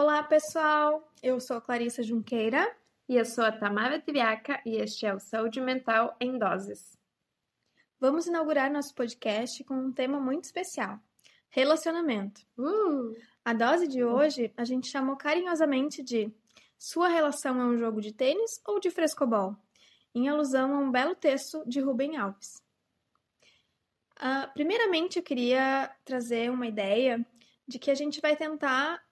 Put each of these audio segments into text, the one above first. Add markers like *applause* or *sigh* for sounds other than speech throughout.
Olá, pessoal! Eu sou a Clarissa Junqueira. E eu sou a Tamara Triaca e este é o Saúde Mental em Doses. Vamos inaugurar nosso podcast com um tema muito especial: relacionamento. Uh! A dose de hoje a gente chamou carinhosamente de Sua relação é um jogo de tênis ou de frescobol? Em alusão a um belo texto de Rubem Alves. Uh, primeiramente, eu queria trazer uma ideia de que a gente vai tentar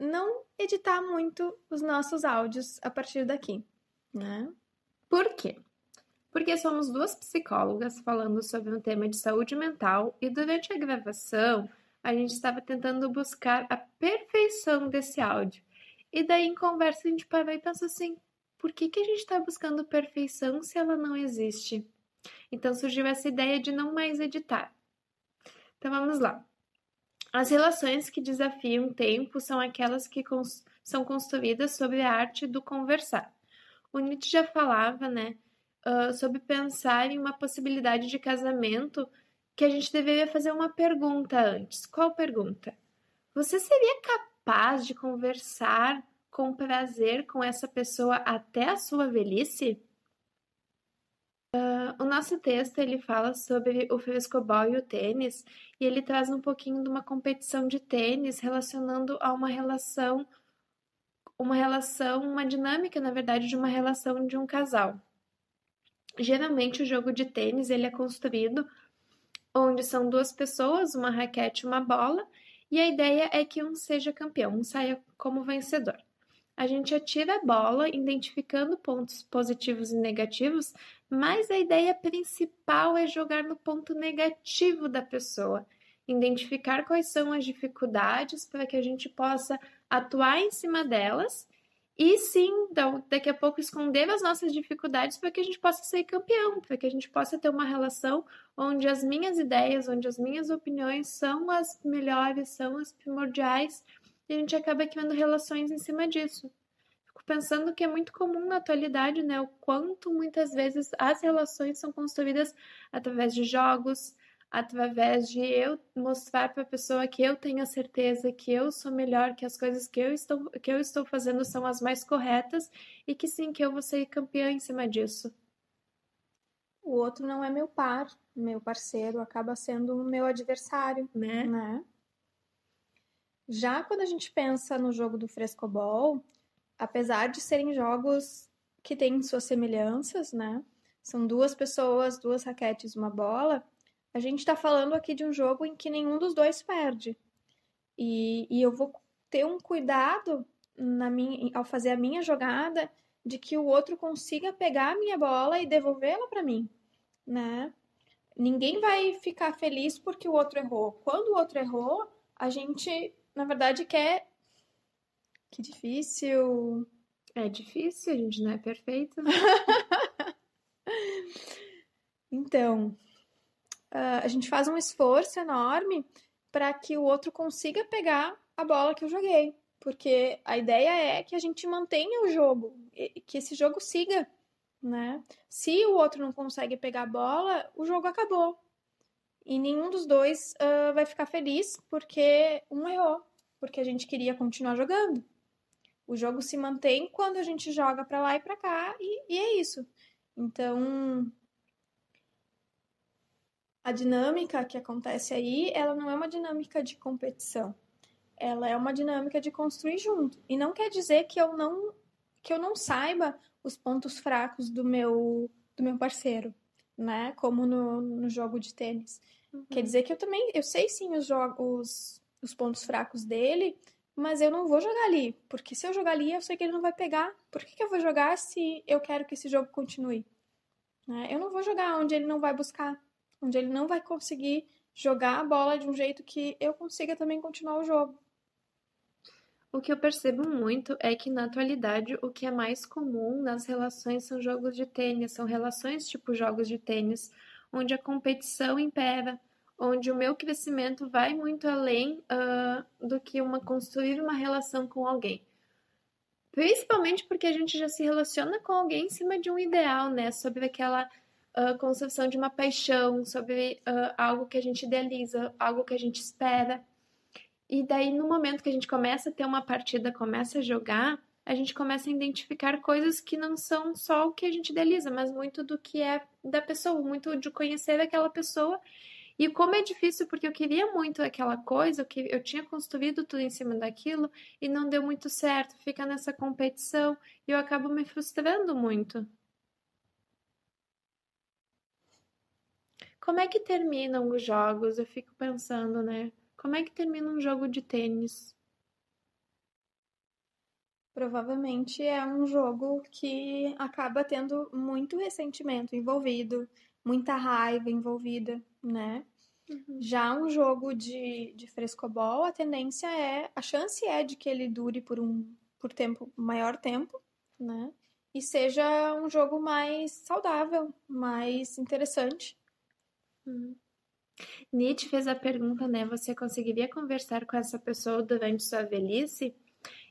não editar muito os nossos áudios a partir daqui, né? Por quê? Porque somos duas psicólogas falando sobre um tema de saúde mental e durante a gravação a gente estava tentando buscar a perfeição desse áudio. E daí em conversa a gente parou e pensou assim: por que, que a gente está buscando perfeição se ela não existe? Então surgiu essa ideia de não mais editar. Então vamos lá. As relações que desafiam o tempo são aquelas que cons são construídas sobre a arte do conversar. O Nietzsche já falava, né, uh, sobre pensar em uma possibilidade de casamento que a gente deveria fazer uma pergunta antes. Qual pergunta? Você seria capaz de conversar com prazer com essa pessoa até a sua velhice? Uh, o nosso texto ele fala sobre o frescobol e o tênis e ele traz um pouquinho de uma competição de tênis relacionando a uma relação, uma relação, uma dinâmica na verdade de uma relação de um casal. Geralmente o jogo de tênis ele é construído onde são duas pessoas, uma raquete e uma bola, e a ideia é que um seja campeão, um saia como vencedor a gente atira a bola identificando pontos positivos e negativos, mas a ideia principal é jogar no ponto negativo da pessoa, identificar quais são as dificuldades para que a gente possa atuar em cima delas e sim, daqui a pouco esconder as nossas dificuldades para que a gente possa ser campeão, para que a gente possa ter uma relação onde as minhas ideias, onde as minhas opiniões são as melhores, são as primordiais e a gente acaba criando relações em cima disso. Fico pensando que é muito comum na atualidade, né? O quanto muitas vezes as relações são construídas através de jogos, através de eu mostrar para a pessoa que eu tenho a certeza que eu sou melhor, que as coisas que eu estou que eu estou fazendo são as mais corretas e que sim, que eu vou ser campeã em cima disso. O outro não é meu par, meu parceiro, acaba sendo o meu adversário, né? né? Já quando a gente pensa no jogo do frescobol, apesar de serem jogos que têm suas semelhanças, né? São duas pessoas, duas raquetes, uma bola. A gente está falando aqui de um jogo em que nenhum dos dois perde. E, e eu vou ter um cuidado na minha, ao fazer a minha jogada de que o outro consiga pegar a minha bola e devolvê-la para mim, né? Ninguém vai ficar feliz porque o outro errou. Quando o outro errou, a gente na verdade, quer. Que difícil. É difícil, a gente não é perfeito. Né? *laughs* então, uh, a gente faz um esforço enorme para que o outro consiga pegar a bola que eu joguei. Porque a ideia é que a gente mantenha o jogo, que esse jogo siga, né? Se o outro não consegue pegar a bola, o jogo acabou. E nenhum dos dois uh, vai ficar feliz porque um errou, porque a gente queria continuar jogando. O jogo se mantém quando a gente joga para lá e para cá e, e é isso. Então, a dinâmica que acontece aí, ela não é uma dinâmica de competição. Ela é uma dinâmica de construir junto. E não quer dizer que eu não que eu não saiba os pontos fracos do meu do meu parceiro né? Como no, no jogo de tênis. Uhum. Quer dizer que eu também, eu sei sim os jogos, os pontos fracos dele, mas eu não vou jogar ali, porque se eu jogar ali, eu sei que ele não vai pegar. Por que, que eu vou jogar se eu quero que esse jogo continue? Né? Eu não vou jogar onde ele não vai buscar, onde ele não vai conseguir jogar a bola de um jeito que eu consiga também continuar o jogo. O que eu percebo muito é que na atualidade o que é mais comum nas relações são jogos de tênis, são relações tipo jogos de tênis, onde a competição impera, onde o meu crescimento vai muito além uh, do que uma construir uma relação com alguém. Principalmente porque a gente já se relaciona com alguém em cima de um ideal, né? Sobre aquela uh, construção de uma paixão, sobre uh, algo que a gente idealiza, algo que a gente espera. e daí, no momento que a gente começa a ter uma partida, começa a jogar, a gente começa a identificar coisas que não são só o que a gente idealiza, mas muito do que é da pessoa, muito de conhecer aquela pessoa. E como é difícil, porque eu queria muito aquela coisa, que eu tinha construído tudo em cima daquilo e não deu muito certo, fica nessa competição e eu acabo me frustrando muito. Como é que terminam os jogos? Eu fico pensando, né? Como é que termina um jogo de tênis? Provavelmente é um jogo que acaba tendo muito ressentimento envolvido, muita raiva envolvida, né? Uhum. Já um jogo de, de frescobol, a tendência é, a chance é de que ele dure por um por tempo maior tempo, né? E seja um jogo mais saudável, mais interessante. Uhum. Nietzsche fez a pergunta, né? Você conseguiria conversar com essa pessoa durante sua velhice?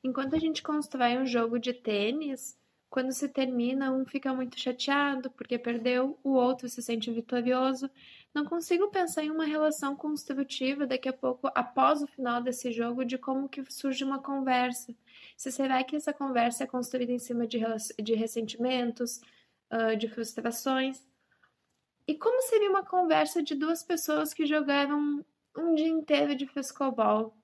Enquanto a gente constrói um jogo de tênis, quando se termina, um fica muito chateado porque perdeu, o outro se sente vitorioso. Não consigo pensar em uma relação construtiva daqui a pouco, após o final desse jogo, de como que surge uma conversa. Se será que essa conversa é construída em cima de, de ressentimentos, uh, de frustrações? E como seria uma conversa de duas pessoas que jogaram um dia inteiro de frescobol?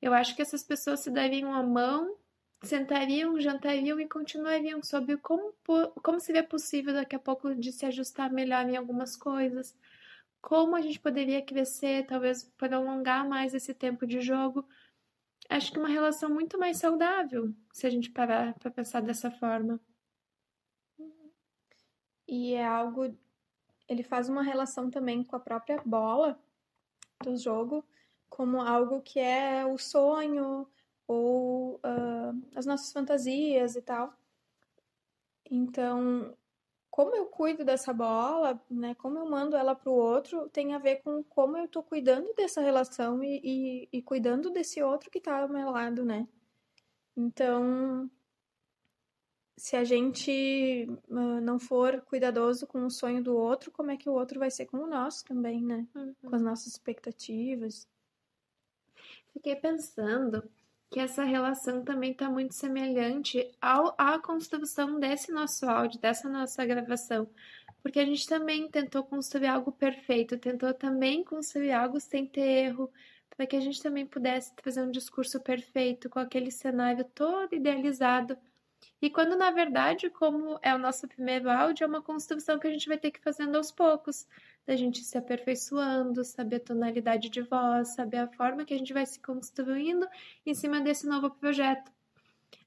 Eu acho que essas pessoas se dariam a mão, sentariam, jantariam e continuariam sobre como, como seria possível daqui a pouco de se ajustar melhor em algumas coisas, como a gente poderia crescer, talvez prolongar mais esse tempo de jogo. Acho que uma relação muito mais saudável, se a gente parar para pensar dessa forma. E é algo. Ele faz uma relação também com a própria bola do jogo, como algo que é o sonho ou uh, as nossas fantasias e tal. Então, como eu cuido dessa bola, né, como eu mando ela para o outro, tem a ver com como eu estou cuidando dessa relação e, e, e cuidando desse outro que está ao meu lado, né? Então, se a gente uh, não for cuidadoso com o sonho do outro, como é que o outro vai ser com o nosso também, né? Uhum. Com as nossas expectativas. Fiquei pensando que essa relação também está muito semelhante ao, à construção desse nosso áudio, dessa nossa gravação. Porque a gente também tentou construir algo perfeito, tentou também construir algo sem ter erro, para que a gente também pudesse trazer um discurso perfeito, com aquele cenário todo idealizado. E quando, na verdade, como é o nosso primeiro áudio, é uma construção que a gente vai ter que ir fazendo aos poucos da gente se aperfeiçoando, saber a tonalidade de voz, saber a forma que a gente vai se construindo em cima desse novo projeto.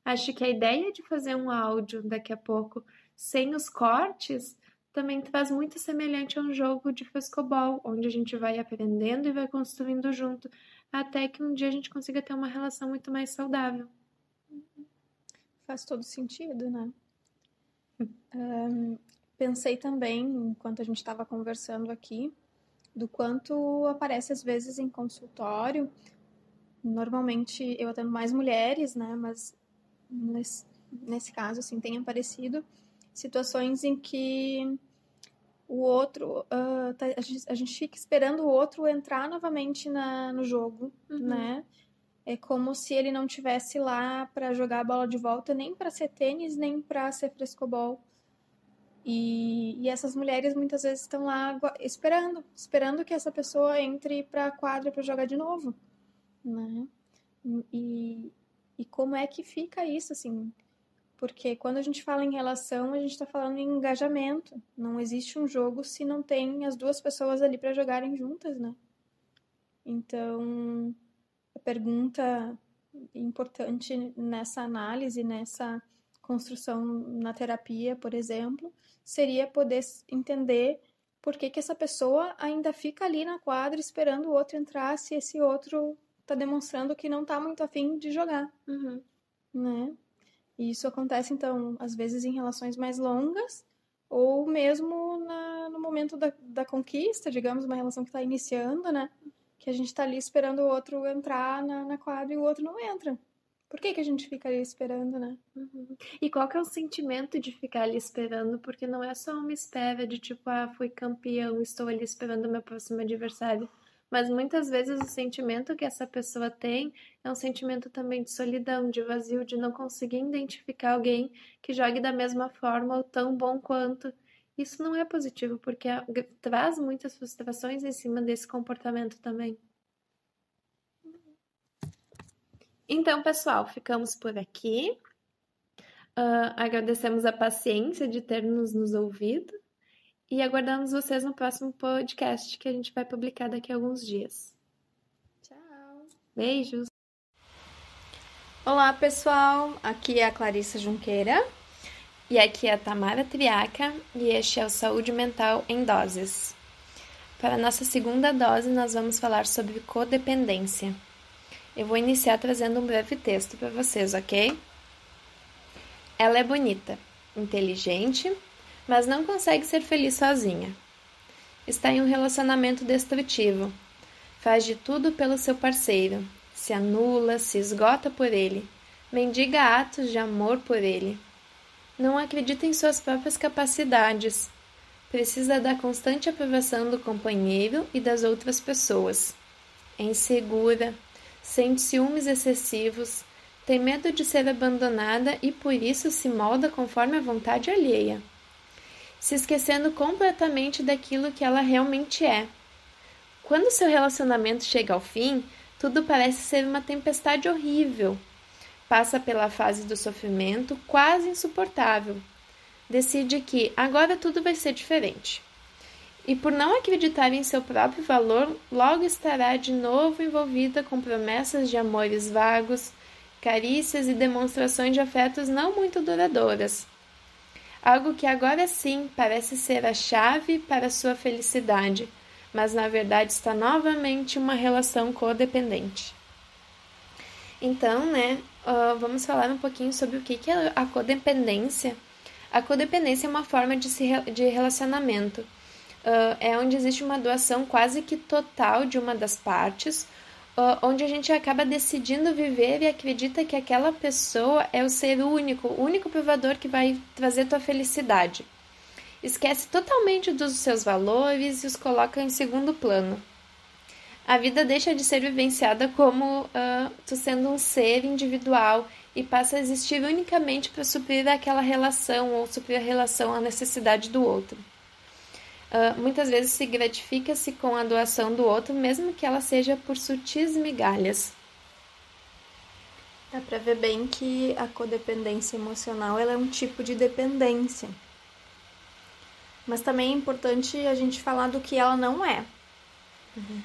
Acho que a ideia de fazer um áudio daqui a pouco sem os cortes também traz muito semelhante a um jogo de frescobol, onde a gente vai aprendendo e vai construindo junto, até que um dia a gente consiga ter uma relação muito mais saudável. Faz todo sentido, né? Um, pensei também, enquanto a gente estava conversando aqui, do quanto aparece às vezes em consultório. Normalmente eu atendo mais mulheres, né? Mas nesse, nesse caso, assim, tem aparecido situações em que o outro, uh, tá, a, gente, a, gente, fica esperando o outro entrar novamente na, no jogo, uhum. né? É como se ele não tivesse lá para jogar a bola de volta, nem para ser tênis, nem para ser frescobol. E, e essas mulheres muitas vezes estão lá esperando, esperando que essa pessoa entre para a quadra para jogar de novo, né? E, e como é que fica isso, assim? Porque quando a gente fala em relação, a gente está falando em engajamento. Não existe um jogo se não tem as duas pessoas ali para jogarem juntas, né? Então, a pergunta importante nessa análise, nessa construção na terapia, por exemplo, seria poder entender por que, que essa pessoa ainda fica ali na quadra esperando o outro entrar se esse outro está demonstrando que não está muito afim de jogar, uhum. né? E isso acontece, então, às vezes em relações mais longas ou mesmo na, no momento da, da conquista, digamos, uma relação que está iniciando, né? Que a gente está ali esperando o outro entrar na, na quadra e o outro não entra. Por que, que a gente fica ali esperando, né? Uhum. E qual que é o sentimento de ficar ali esperando? Porque não é só uma espera de tipo, ah, fui campeão, estou ali esperando o meu próximo adversário. mas muitas vezes o sentimento que essa pessoa tem é um sentimento também de solidão, de vazio, de não conseguir identificar alguém que jogue da mesma forma ou tão bom quanto. Isso não é positivo, porque traz muitas frustrações em cima desse comportamento também. Então, pessoal, ficamos por aqui. Uh, agradecemos a paciência de ter nos, nos ouvido e aguardamos vocês no próximo podcast que a gente vai publicar daqui a alguns dias. Tchau. Beijos. Olá, pessoal. Aqui é a Clarissa Junqueira. E aqui é a Tamara Triaca e este é o Saúde Mental em Doses. Para a nossa segunda dose, nós vamos falar sobre codependência. Eu vou iniciar trazendo um breve texto para vocês, ok? Ela é bonita, inteligente, mas não consegue ser feliz sozinha. Está em um relacionamento destrutivo. Faz de tudo pelo seu parceiro, se anula, se esgota por ele, mendiga atos de amor por ele. Não acredita em suas próprias capacidades. Precisa da constante aprovação do companheiro e das outras pessoas. É insegura, sente ciúmes excessivos, tem medo de ser abandonada e por isso se molda conforme a vontade alheia, se esquecendo completamente daquilo que ela realmente é. Quando seu relacionamento chega ao fim, tudo parece ser uma tempestade horrível. Passa pela fase do sofrimento quase insuportável. Decide que agora tudo vai ser diferente e por não acreditar em seu próprio valor, logo estará de novo envolvida com promessas de amores vagos, carícias e demonstrações de afetos não muito duradouras. Algo que agora sim parece ser a chave para sua felicidade, mas na verdade está novamente uma relação codependente. Então, né, vamos falar um pouquinho sobre o que, que é a codependência. A codependência é uma forma de, se, de relacionamento uh, é onde existe uma doação quase que total de uma das partes, uh, onde a gente acaba decidindo viver e acredita que aquela pessoa é o ser único, o único provador que vai trazer tua felicidade. Esquece totalmente dos seus valores e os coloca em segundo plano. A vida deixa de ser vivenciada como uh, tu sendo um ser individual e passa a existir unicamente para suprir aquela relação ou suprir a relação à necessidade do outro uh, muitas vezes se gratifica-se com a doação do outro, mesmo que ela seja por sutis migalhas. Dá para ver bem que a codependência emocional ela é um tipo de dependência. Mas também é importante a gente falar do que ela não é. Uhum.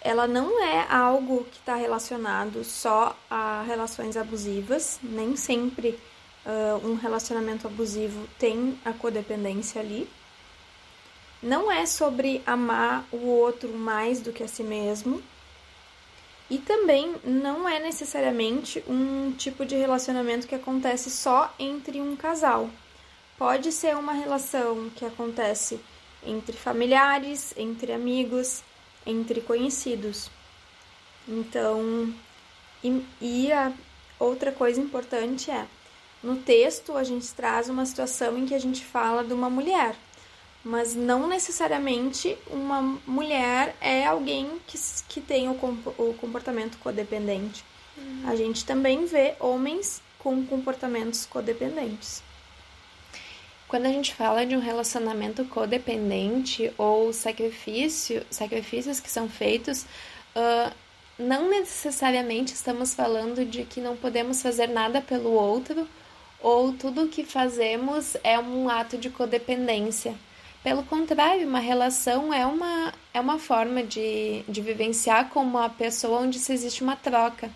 Ela não é algo que está relacionado só a relações abusivas, nem sempre uh, um relacionamento abusivo tem a codependência ali não é sobre amar o outro mais do que a si mesmo. E também não é necessariamente um tipo de relacionamento que acontece só entre um casal. Pode ser uma relação que acontece entre familiares, entre amigos, entre conhecidos. Então, e, e a outra coisa importante é, no texto a gente traz uma situação em que a gente fala de uma mulher mas não necessariamente uma mulher é alguém que, que tem o, o comportamento codependente. Uhum. A gente também vê homens com comportamentos codependentes. Quando a gente fala de um relacionamento codependente ou sacrifício, sacrifícios que são feitos, uh, não necessariamente estamos falando de que não podemos fazer nada pelo outro ou tudo o que fazemos é um ato de codependência. Pelo contrário, uma relação é uma, é uma forma de, de vivenciar com uma pessoa onde se existe uma troca.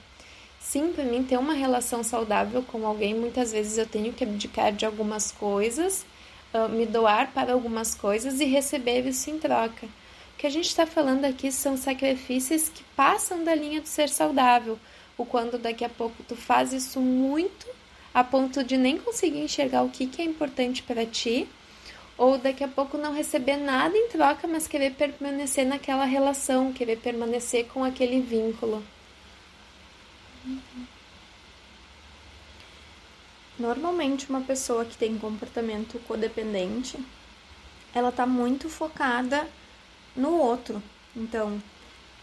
Sim, para mim ter uma relação saudável com alguém, muitas vezes eu tenho que abdicar de algumas coisas, uh, me doar para algumas coisas e receber isso em troca. O que a gente está falando aqui são sacrifícios que passam da linha do ser saudável, o quando daqui a pouco tu faz isso muito a ponto de nem conseguir enxergar o que, que é importante para ti ou daqui a pouco não receber nada em troca, mas querer permanecer naquela relação, querer permanecer com aquele vínculo. Normalmente, uma pessoa que tem comportamento codependente, ela tá muito focada no outro. Então,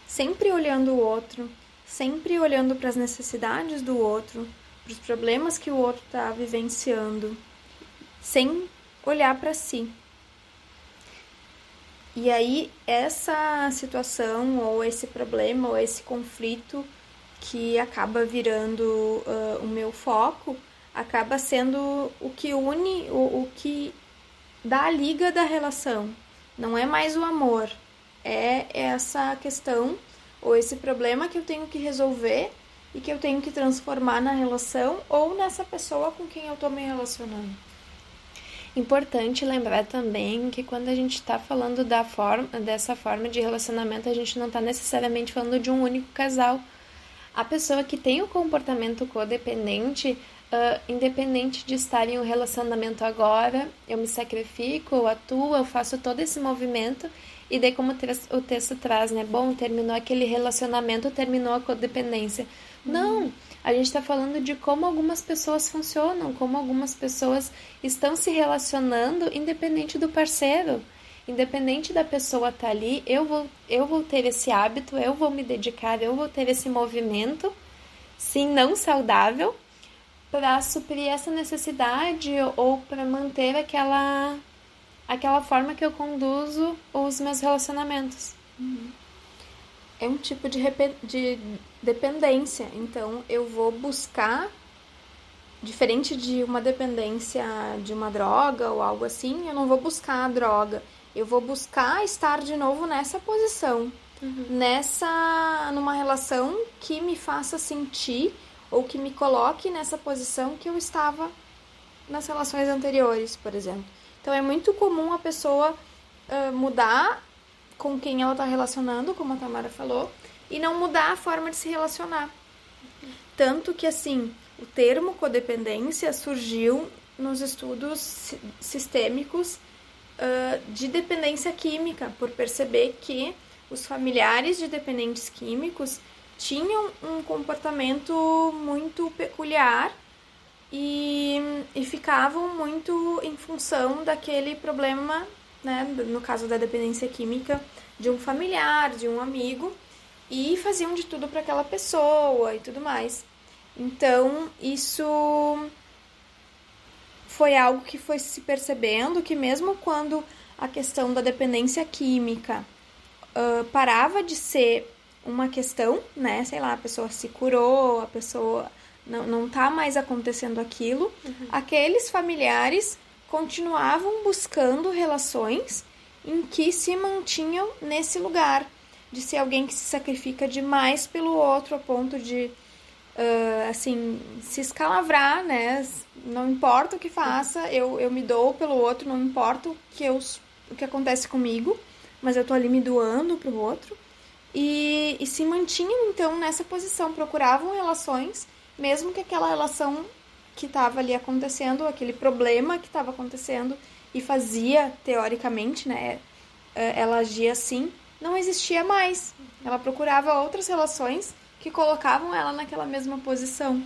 sempre olhando o outro, sempre olhando para as necessidades do outro, para os problemas que o outro está vivenciando, sem olhar para si. E aí, essa situação, ou esse problema, ou esse conflito que acaba virando uh, o meu foco, acaba sendo o que une, o, o que dá a liga da relação. Não é mais o amor, é essa questão ou esse problema que eu tenho que resolver e que eu tenho que transformar na relação ou nessa pessoa com quem eu estou me relacionando. Importante lembrar também que quando a gente está falando da forma, dessa forma de relacionamento, a gente não está necessariamente falando de um único casal. A pessoa que tem o comportamento codependente, uh, independente de estar em um relacionamento agora, eu me sacrifico, eu atuo, eu faço todo esse movimento e daí como o texto traz, né? Bom, terminou aquele relacionamento, terminou a codependência. Uhum. Não, a gente está falando de como algumas pessoas funcionam, como algumas pessoas estão se relacionando independente do parceiro. Independente da pessoa estar tá ali, eu vou, eu vou ter esse hábito, eu vou me dedicar, eu vou ter esse movimento, sim, não saudável, para suprir essa necessidade ou para manter aquela aquela forma que eu conduzo os meus relacionamentos. Uhum. É um tipo de, de dependência, então eu vou buscar, diferente de uma dependência de uma droga ou algo assim, eu não vou buscar a droga, eu vou buscar estar de novo nessa posição, uhum. nessa, numa relação que me faça sentir ou que me coloque nessa posição que eu estava nas relações anteriores, por exemplo. Então é muito comum a pessoa uh, mudar com quem ela está relacionando, como a Tamara falou, e não mudar a forma de se relacionar. Tanto que, assim, o termo codependência surgiu nos estudos sistêmicos uh, de dependência química, por perceber que os familiares de dependentes químicos tinham um comportamento muito peculiar e, e ficavam muito em função daquele problema, né, no caso da dependência química, de um familiar, de um amigo, e faziam de tudo para aquela pessoa e tudo mais. Então, isso foi algo que foi se percebendo que mesmo quando a questão da dependência química uh, parava de ser uma questão, né? Sei lá, a pessoa se curou, a pessoa não, não tá mais acontecendo aquilo, uhum. aqueles familiares continuavam buscando relações em que se mantinham nesse lugar de ser alguém que se sacrifica demais pelo outro a ponto de uh, assim se escalavrar, né? Não importa o que faça, eu, eu me dou pelo outro, não importa o que, eu, o que acontece comigo, mas eu tô ali me doando pro outro. E, e se mantinham então nessa posição, procuravam relações mesmo que aquela relação que estava ali acontecendo, aquele problema que estava acontecendo e fazia, teoricamente, né, é, ela agia assim, não existia mais. Ela procurava outras relações que colocavam ela naquela mesma posição.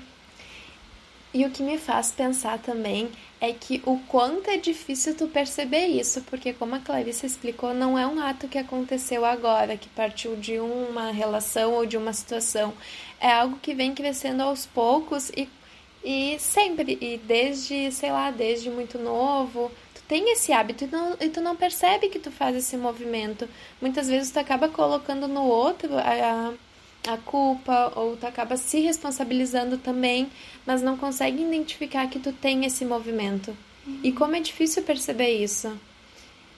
E o que me faz pensar também é que o quanto é difícil tu perceber isso, porque como a Clarissa explicou, não é um ato que aconteceu agora, que partiu de uma relação ou de uma situação. É algo que vem crescendo aos poucos e, e sempre, e desde, sei lá, desde muito novo, tu tem esse hábito e, não, e tu não percebe que tu faz esse movimento. Muitas vezes tu acaba colocando no outro a, a culpa ou tu acaba se responsabilizando também, mas não consegue identificar que tu tem esse movimento. Uhum. E como é difícil perceber isso.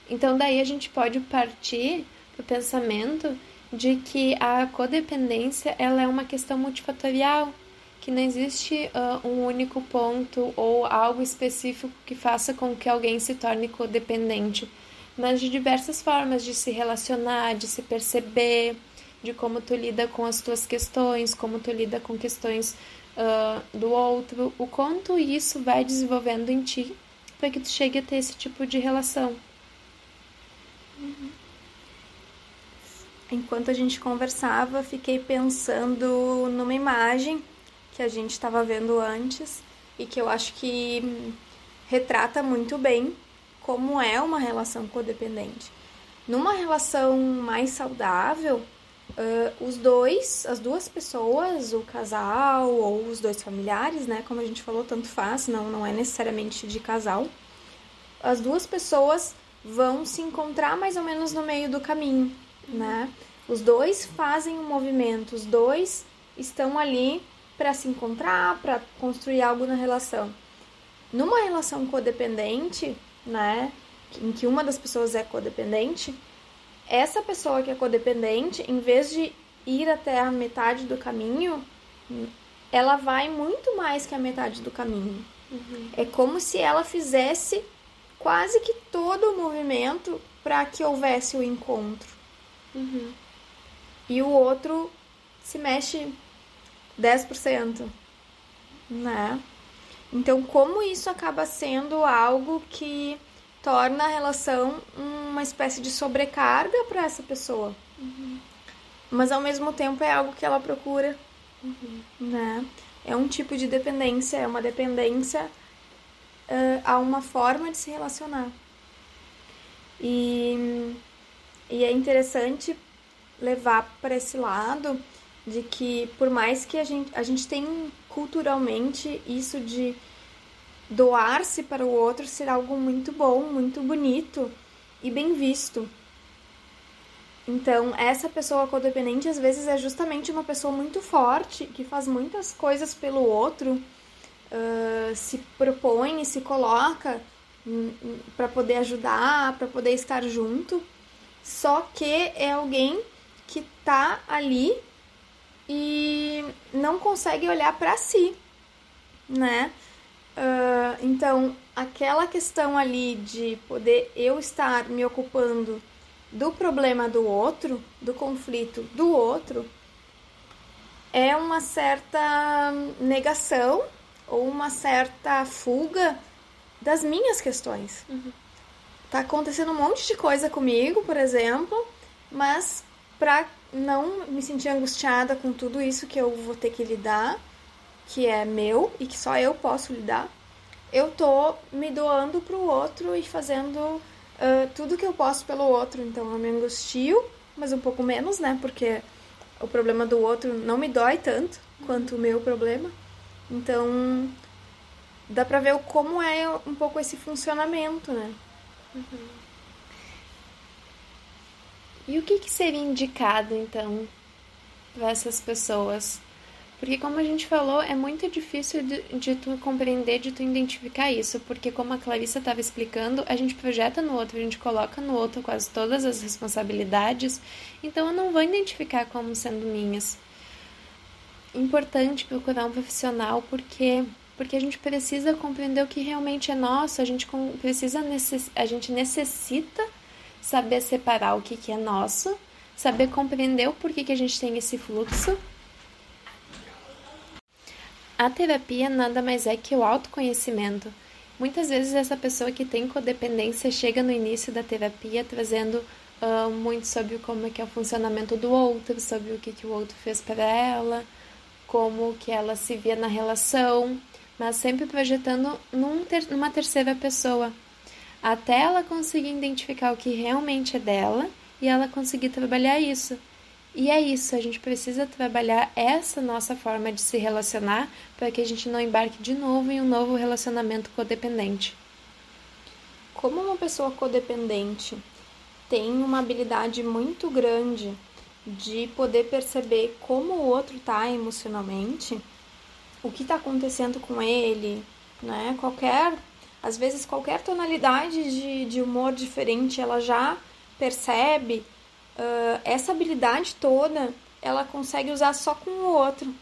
Então daí a gente pode partir do pensamento de que a codependência ela é uma questão multifatorial, que não existe uh, um único ponto ou algo específico que faça com que alguém se torne codependente, mas de diversas formas de se relacionar, de se perceber, de como tu lida com as tuas questões, como tu lida com questões uh, do outro, o quanto isso vai desenvolvendo em ti para que tu chegue a ter esse tipo de relação. Uhum. Enquanto a gente conversava, fiquei pensando numa imagem que a gente estava vendo antes e que eu acho que retrata muito bem como é uma relação codependente. Numa relação mais saudável, uh, os dois, as duas pessoas, o casal ou os dois familiares, né? Como a gente falou, tanto faz, não, não é necessariamente de casal. As duas pessoas vão se encontrar mais ou menos no meio do caminho, né? Os dois fazem um movimento, os dois estão ali para se encontrar, para construir algo na relação. Numa relação codependente, né, em que uma das pessoas é codependente, essa pessoa que é codependente, em vez de ir até a metade do caminho, ela vai muito mais que a metade do caminho. Uhum. É como se ela fizesse quase que todo o movimento para que houvesse o encontro. Uhum. E o outro se mexe 10%, né? Então, como isso acaba sendo algo que torna a relação uma espécie de sobrecarga para essa pessoa. Uhum. Mas ao mesmo tempo é algo que ela procura, uhum. né? É um tipo de dependência, é uma dependência uh, a uma forma de se relacionar. E, e é interessante levar para esse lado de que por mais que a gente, a gente tem culturalmente isso de doar-se para o outro ser algo muito bom, muito bonito e bem visto. Então, essa pessoa codependente às vezes é justamente uma pessoa muito forte, que faz muitas coisas pelo outro, uh, se propõe e se coloca para poder ajudar, para poder estar junto. Só que é alguém que tá ali e não consegue olhar para si, né? Uh, então, aquela questão ali de poder eu estar me ocupando do problema do outro, do conflito do outro, é uma certa negação ou uma certa fuga das minhas questões. Uhum. Tá acontecendo um monte de coisa comigo, por exemplo, mas para não me sentir angustiada com tudo isso que eu vou ter que lidar, que é meu e que só eu posso lidar, eu tô me doando pro outro e fazendo uh, tudo que eu posso pelo outro. Então eu me angustio, mas um pouco menos, né? Porque o problema do outro não me dói tanto quanto o meu problema. Então dá pra ver como é um pouco esse funcionamento, né? Uhum. E o que, que seria indicado, então, para essas pessoas? Porque, como a gente falou, é muito difícil de, de, tu compreender, de tu identificar isso. Porque, como a Clarissa estava explicando, a gente projeta no outro, a gente coloca no outro quase todas as responsabilidades. Então, eu não vou identificar como sendo minhas. Importante procurar um profissional, porque porque a gente precisa compreender o que realmente é nosso, a gente precisa a gente necessita saber separar o que, que é nosso, saber compreender o porquê que a gente tem esse fluxo. A terapia nada mais é que o autoconhecimento. Muitas vezes essa pessoa que tem codependência chega no início da terapia trazendo uh, muito sobre como é que é o funcionamento do outro, sobre o que, que o outro fez para ela, como que ela se via na relação, mas sempre projetando num ter numa terceira pessoa até ela conseguir identificar o que realmente é dela e ela conseguir trabalhar isso. E é isso, a gente precisa trabalhar essa nossa forma de se relacionar para que a gente não embarque de novo em um novo relacionamento codependente. Como uma pessoa codependente tem uma habilidade muito grande de poder perceber como o outro está emocionalmente, o que está acontecendo com ele, né? Qualquer às vezes, qualquer tonalidade de, de humor diferente, ela já percebe. Uh, essa habilidade toda, ela consegue usar só com o outro.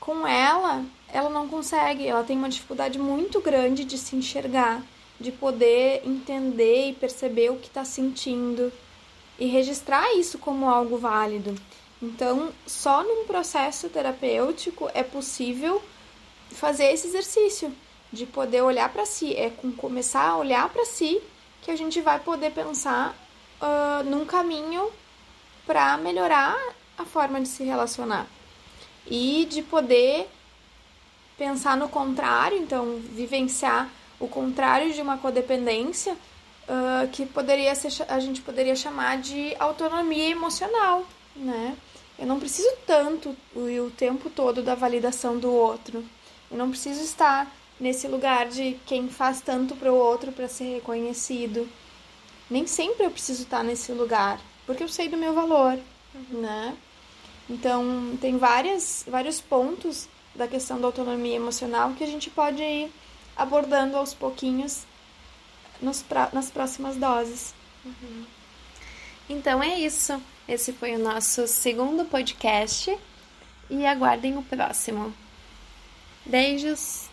Com ela, ela não consegue. Ela tem uma dificuldade muito grande de se enxergar, de poder entender e perceber o que está sentindo e registrar isso como algo válido. Então, só num processo terapêutico é possível fazer esse exercício de poder olhar para si. É com começar a olhar para si que a gente vai poder pensar uh, num caminho para melhorar a forma de se relacionar e de poder pensar no contrário, então vivenciar o contrário de uma codependência, uh, que poderia ser, a gente poderia chamar de autonomia emocional, né? Eu não preciso tanto o, o tempo todo da validação do outro. Eu não preciso estar nesse lugar de quem faz tanto para o outro para ser reconhecido. Nem sempre eu preciso estar nesse lugar, porque eu sei do meu valor, uhum. né? Então, tem várias, vários pontos da questão da autonomia emocional que a gente pode ir abordando aos pouquinhos nos, nas próximas doses. Uhum. Então é isso. Esse foi o nosso segundo podcast e aguardem o próximo. Beijos!